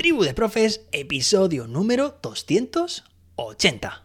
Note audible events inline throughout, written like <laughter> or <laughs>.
Tribu de Profes, episodio número 280.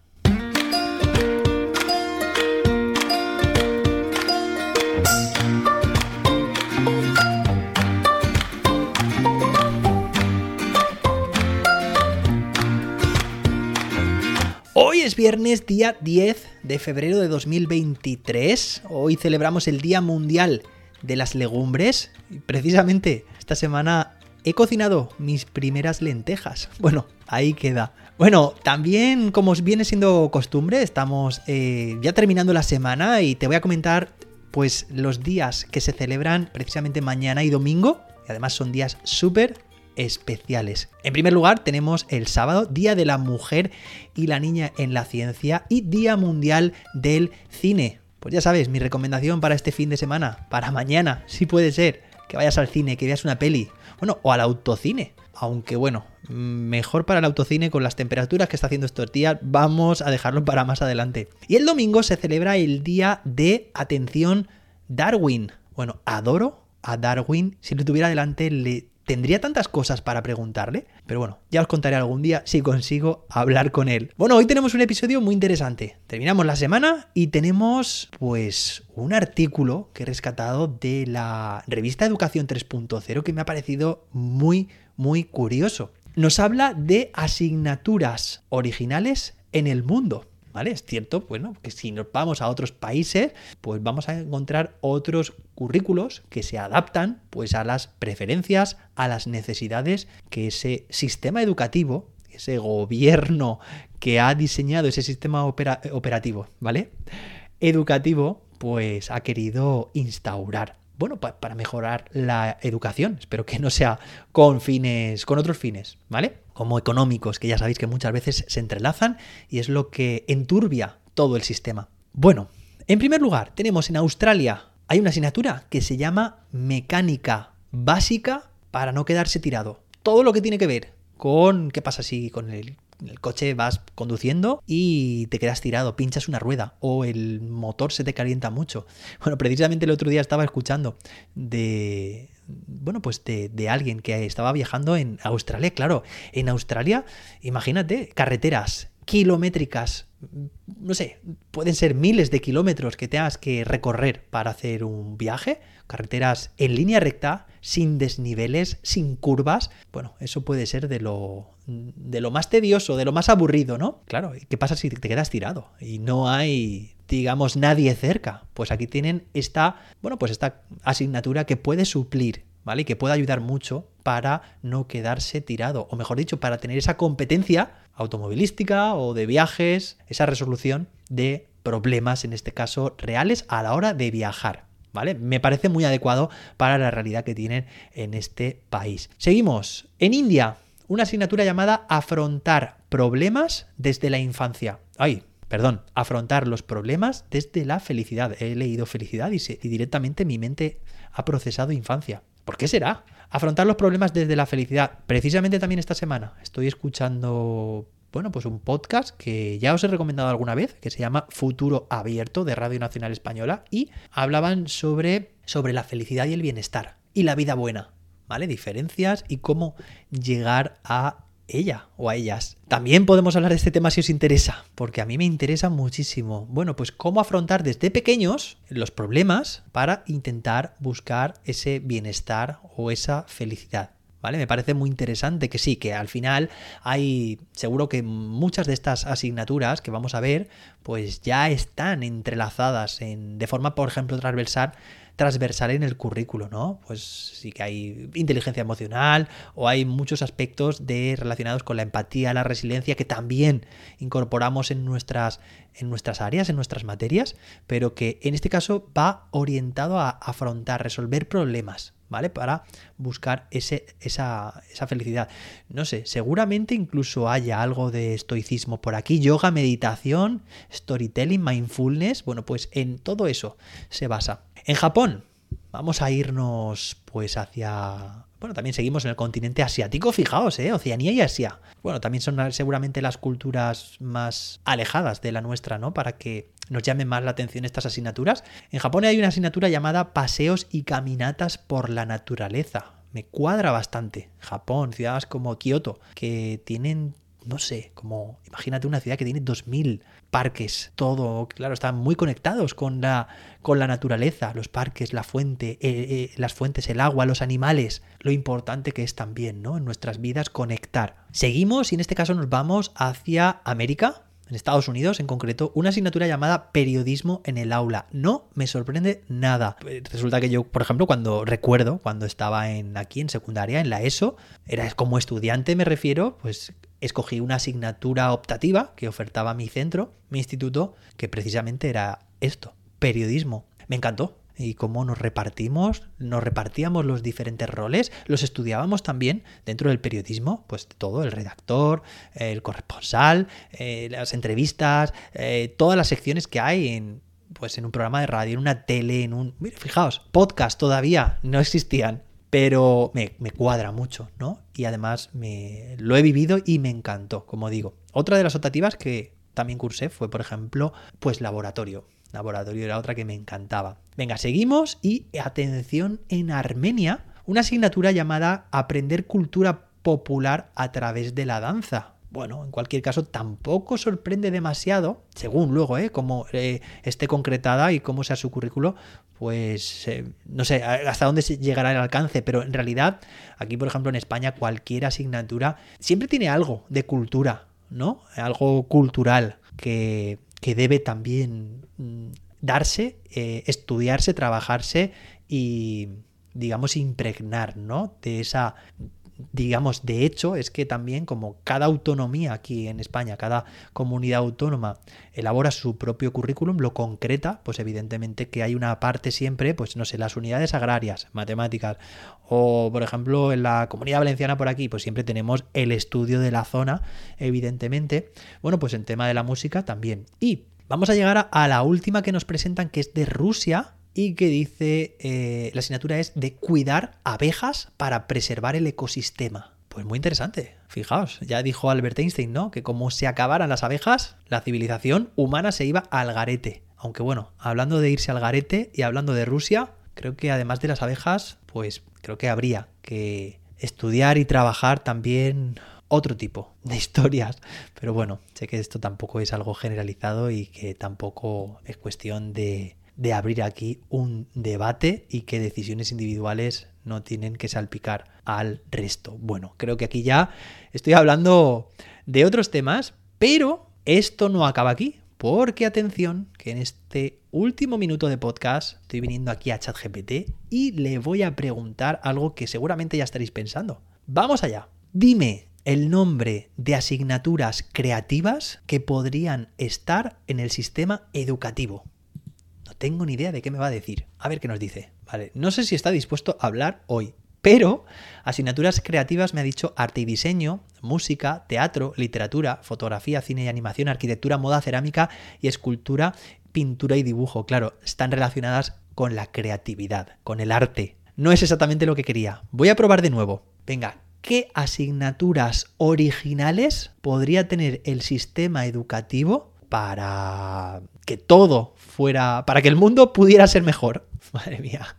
Hoy es viernes, día 10 de febrero de 2023. Hoy celebramos el Día Mundial de las Legumbres. Precisamente esta semana he cocinado mis primeras lentejas. <laughs> Bueno, ahí queda. Bueno, también como viene siendo costumbre, estamos eh, ya terminando la semana y te voy a comentar pues los días que se celebran precisamente mañana y domingo. Y además son días súper especiales. En primer lugar, tenemos el sábado, Día de la Mujer y la Niña en la Ciencia y Día Mundial del Cine. Pues ya sabes, mi recomendación para este fin de semana, para mañana, si puede ser, que vayas al cine, que veas una peli, bueno, o al autocine. Aunque bueno, mejor para el autocine con las temperaturas que está haciendo estos días, vamos a dejarlo para más adelante. Y el domingo se celebra el día de atención Darwin. Bueno, adoro a Darwin. Si lo tuviera delante, le tendría tantas cosas para preguntarle, pero bueno, ya os contaré algún día si consigo hablar con él. Bueno, hoy tenemos un episodio muy interesante. Terminamos la semana y tenemos pues un artículo que he rescatado de la revista Educación 3.0 que me ha parecido muy, muy curioso. Nos habla de asignaturas originales en el mundo. ¿Vale? Es cierto, bueno, que si nos vamos a otros países, pues vamos a encontrar otros currículos que se adaptan pues a las preferencias, a las necesidades que ese sistema educativo, ese gobierno que ha diseñado ese sistema operativo, ¿vale? Educativo, pues ha querido instaurar bueno, para mejorar la educación. Espero que no sea con fines, con otros fines, ¿vale? Como económicos, que ya sabéis que muchas veces se entrelazan y es lo que enturbia todo el sistema. Bueno, en primer lugar, tenemos en Australia, hay una asignatura que se llama mecánica básica para no quedarse tirado. Todo lo que tiene que ver con qué pasa si con el el coche vas conduciendo y te quedas tirado, pinchas una rueda o el motor se te calienta mucho. <laughs> Bueno, precisamente el otro día estaba escuchando de, bueno, pues de, de, alguien que estaba viajando en Australia. Claro, en Australia, imagínate, carreteras kilométricas, no sé, pueden ser miles de kilómetros que tengas que recorrer para hacer un viaje, carreteras en línea recta, sin desniveles, sin curvas. Bueno, eso puede ser de lo, de lo más tedioso, de lo más aburrido, ¿no? Claro, ¿qué pasa si te quedas tirado y no hay digamos nadie cerca? Pues aquí tienen esta, bueno, pues esta asignatura que puede suplir ¿vale? Y que puede ayudar mucho para no quedarse tirado, o mejor dicho, para tener esa competencia automovilística o de viajes, esa resolución de problemas, en este caso, reales a la hora de viajar. ¿Vale? Me parece muy adecuado para la realidad que tienen en este país. Seguimos. En India, una asignatura llamada Afrontar problemas desde la infancia. Ay, perdón, afrontar los problemas desde la felicidad. He leído felicidad y, y directamente mi mente ha procesado infancia. ¿Por qué será? Afrontar los problemas desde la felicidad. Precisamente también esta semana estoy escuchando, bueno, pues un podcast que ya os he recomendado alguna vez, que se llama Futuro Abierto de Radio Nacional Española, y hablaban sobre, sobre la felicidad y el bienestar y la vida buena. ¿Vale? Diferencias y cómo llegar a ella o a ellas. También podemos hablar de este tema si os interesa, porque a mí me interesa muchísimo. Bueno, pues cómo afrontar desde pequeños los problemas para intentar buscar ese bienestar o esa felicidad. Me parece muy interesante que sí, que al final hay, seguro que muchas de estas asignaturas que vamos a ver, pues ya están entrelazadas en, de forma, por ejemplo, transversal transversal en el currículo, ¿no? Pues sí que hay inteligencia emocional o hay muchos aspectos de, relacionados con la empatía, la resiliencia que también incorporamos en nuestras, en nuestras áreas, en nuestras materias, pero que en este caso va orientado a afrontar, resolver problemas, ¿vale? Para buscar ese, esa, esa, felicidad. No sé, seguramente incluso haya algo de estoicismo por aquí, yoga, meditación, storytelling, mindfulness, bueno, pues en todo eso se basa. En Japón, vamos a irnos pues hacia... Bueno, también seguimos en el continente asiático, fijaos, ¿eh? Oceanía y Asia. Bueno, también son seguramente las culturas más alejadas de la nuestra, ¿no? Para que nos llamen más la atención estas asignaturas. En Japón hay una asignatura llamada Paseos y Caminatas por la Naturaleza. me cuadra bastante. Japón, ciudades como Kioto, que tienen no sé, como imagínate una ciudad que tiene 2000 parques, todo, claro, están muy conectados con la, con la naturaleza, los parques, la fuente, eh, eh, las fuentes, el agua, los animales, lo importante que es también, ¿no? En nuestras vidas conectar. Seguimos y en este caso nos vamos hacia América, en Estados Unidos en concreto, una asignatura llamada periodismo en el aula. No me sorprende nada. Resulta que yo, por ejemplo, cuando recuerdo, cuando estaba en, aquí en secundaria, en la ESO, era como estudiante, me refiero, pues escogí una asignatura optativa que ofertaba mi centro, mi instituto, que precisamente era esto, periodismo. Me encantó. Y cómo nos repartimos, nos repartíamos los diferentes roles, los estudiábamos también dentro del periodismo, pues todo, el redactor, el corresponsal, eh, las entrevistas, eh, todas las secciones que hay en, pues en un programa de radio, en una tele, en un... fijaos, podcast todavía no existían pero me, cuadra mucho, ¿no? Y además me, lo he vivido y me encantó, como digo. Otra de las optativas que también cursé fue, por ejemplo, pues laboratorio. Laboratorio era otra que me encantaba. Venga, seguimos y atención en Armenia, una asignatura llamada Aprender cultura popular a través de la danza bueno, en cualquier caso, tampoco sorprende demasiado, según luego, ¿eh? cómo eh, esté concretada y cómo sea su currículo, pues eh, no sé hasta dónde llegará el alcance, pero en realidad, aquí, por ejemplo, en España, cualquier asignatura siempre tiene algo de cultura, ¿no? Algo cultural que, que debe también mm, darse, eh, estudiarse, trabajarse y digamos impregnar, ¿no? De esa digamos, de hecho, es que también como cada autonomía aquí en España, cada comunidad autónoma elabora su propio currículum, lo concreta, pues evidentemente que hay una parte siempre, pues no sé, las unidades agrarias, matemáticas, o por ejemplo en la comunidad valenciana por aquí, pues siempre tenemos el estudio de la zona, evidentemente. Bueno, pues en tema de la música también. Y vamos a llegar a la última que nos presentan, que es de Rusia, y que dice, eh, la asignatura es de cuidar abejas para preservar el ecosistema. Pues muy interesante, fijaos, ya dijo Albert Einstein, ¿no? Que como se acabaran las abejas, la civilización humana se iba al garete. Aunque bueno, hablando de irse al garete y hablando de Rusia, creo que además de las abejas, pues creo que habría que estudiar y trabajar también otro tipo de historias. Pero bueno, sé que esto tampoco es algo generalizado y que tampoco es cuestión de de abrir aquí un debate y que decisiones individuales no tienen que salpicar al resto. Bueno, creo que aquí ya estoy hablando de otros temas, pero esto no acaba aquí, porque atención, que en este último minuto de podcast estoy viniendo aquí a ChatGPT y le voy a preguntar algo que seguramente ya estaréis pensando. Vamos allá. Dime el nombre de asignaturas creativas que podrían estar en el sistema educativo tengo ni idea de qué me va a decir. A ver qué nos dice. Vale, no sé si está dispuesto a hablar hoy, pero asignaturas creativas me ha dicho arte y diseño, música, teatro, literatura, fotografía, cine y animación, arquitectura, moda, cerámica y escultura, pintura y dibujo. Claro, están relacionadas con la creatividad, con el arte. No es exactamente lo que quería. Voy a probar de nuevo. Venga, ¿qué asignaturas originales podría tener el sistema educativo para que todo fuera, para que el mundo pudiera ser mejor. <laughs> Madre mía.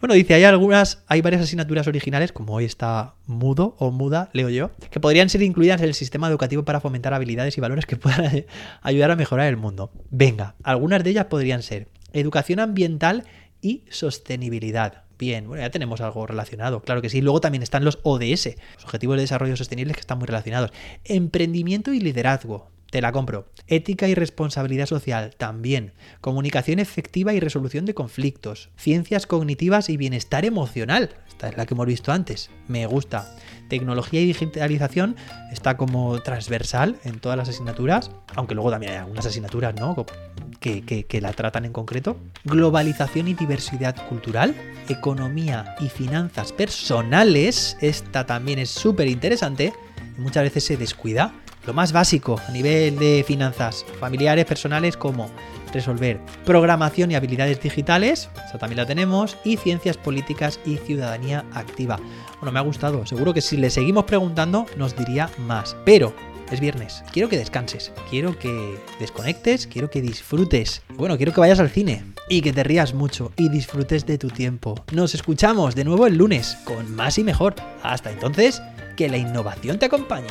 Bueno, dice, hay algunas, hay varias asignaturas originales, como hoy está mudo o muda, leo yo, que podrían ser incluidas en el sistema educativo para fomentar habilidades y valores que puedan <laughs> ayudar a mejorar el mundo. Venga, algunas de ellas podrían ser educación ambiental y sostenibilidad. Bien, bueno, ya tenemos algo relacionado, claro que sí. Luego también están los ODS, los Objetivos de Desarrollo Sostenible, que están muy relacionados. Emprendimiento y liderazgo, te la compro. Ética y responsabilidad social, también. Comunicación efectiva y resolución de conflictos. Ciencias cognitivas y bienestar emocional. Esta es la que hemos visto antes. Me gusta. Tecnología y digitalización está como transversal en todas las asignaturas, aunque luego también hay algunas asignaturas, ¿no? Que, que la tratan en concreto. Globalización y diversidad cultural. Economía y finanzas personales. Esta también es súper interesante. Muchas veces se descuida lo más básico a nivel de finanzas familiares, personales, como resolver programación y habilidades digitales, esa también la tenemos, y ciencias políticas y ciudadanía activa. Bueno, me ha gustado, seguro que si le seguimos preguntando nos diría más, pero es viernes. Quiero que descanses, quiero que desconectes, quiero que disfrutes. Bueno, quiero que vayas al cine y que te rías mucho y disfrutes de tu tiempo. Nos escuchamos de nuevo el lunes con más y mejor. Hasta entonces, que la innovación te acompañe.